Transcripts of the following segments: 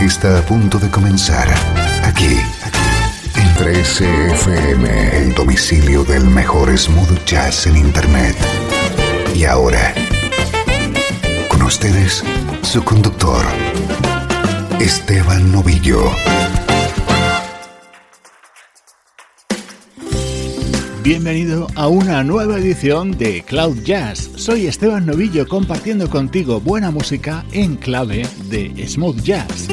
Está a punto de comenzar aquí en 13FM, el domicilio del mejor smooth jazz en internet. Y ahora, con ustedes, su conductor, Esteban Novillo. Bienvenido a una nueva edición de Cloud Jazz. Soy Esteban Novillo compartiendo contigo buena música en clave de smooth jazz.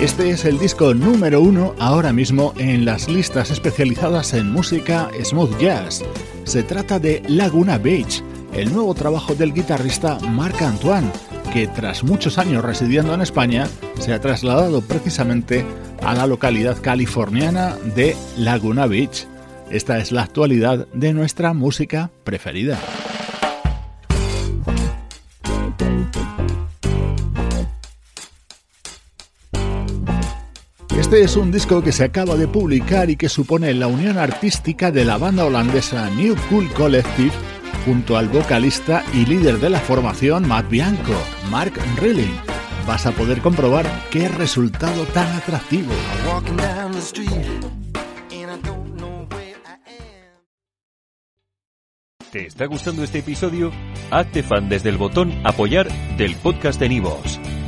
Este es el disco número uno ahora mismo en las listas especializadas en música smooth jazz. Se trata de Laguna Beach, el nuevo trabajo del guitarrista Marc Antoine, que tras muchos años residiendo en España se ha trasladado precisamente a la localidad californiana de Laguna Beach. Esta es la actualidad de nuestra música preferida. Este es un disco que se acaba de publicar y que supone la unión artística de la banda holandesa New Cool Collective junto al vocalista y líder de la formación Matt Bianco, Mark Rilling. Vas a poder comprobar qué resultado tan atractivo. ¿Te está gustando este episodio? Hazte fan desde el botón apoyar del podcast de Nivos.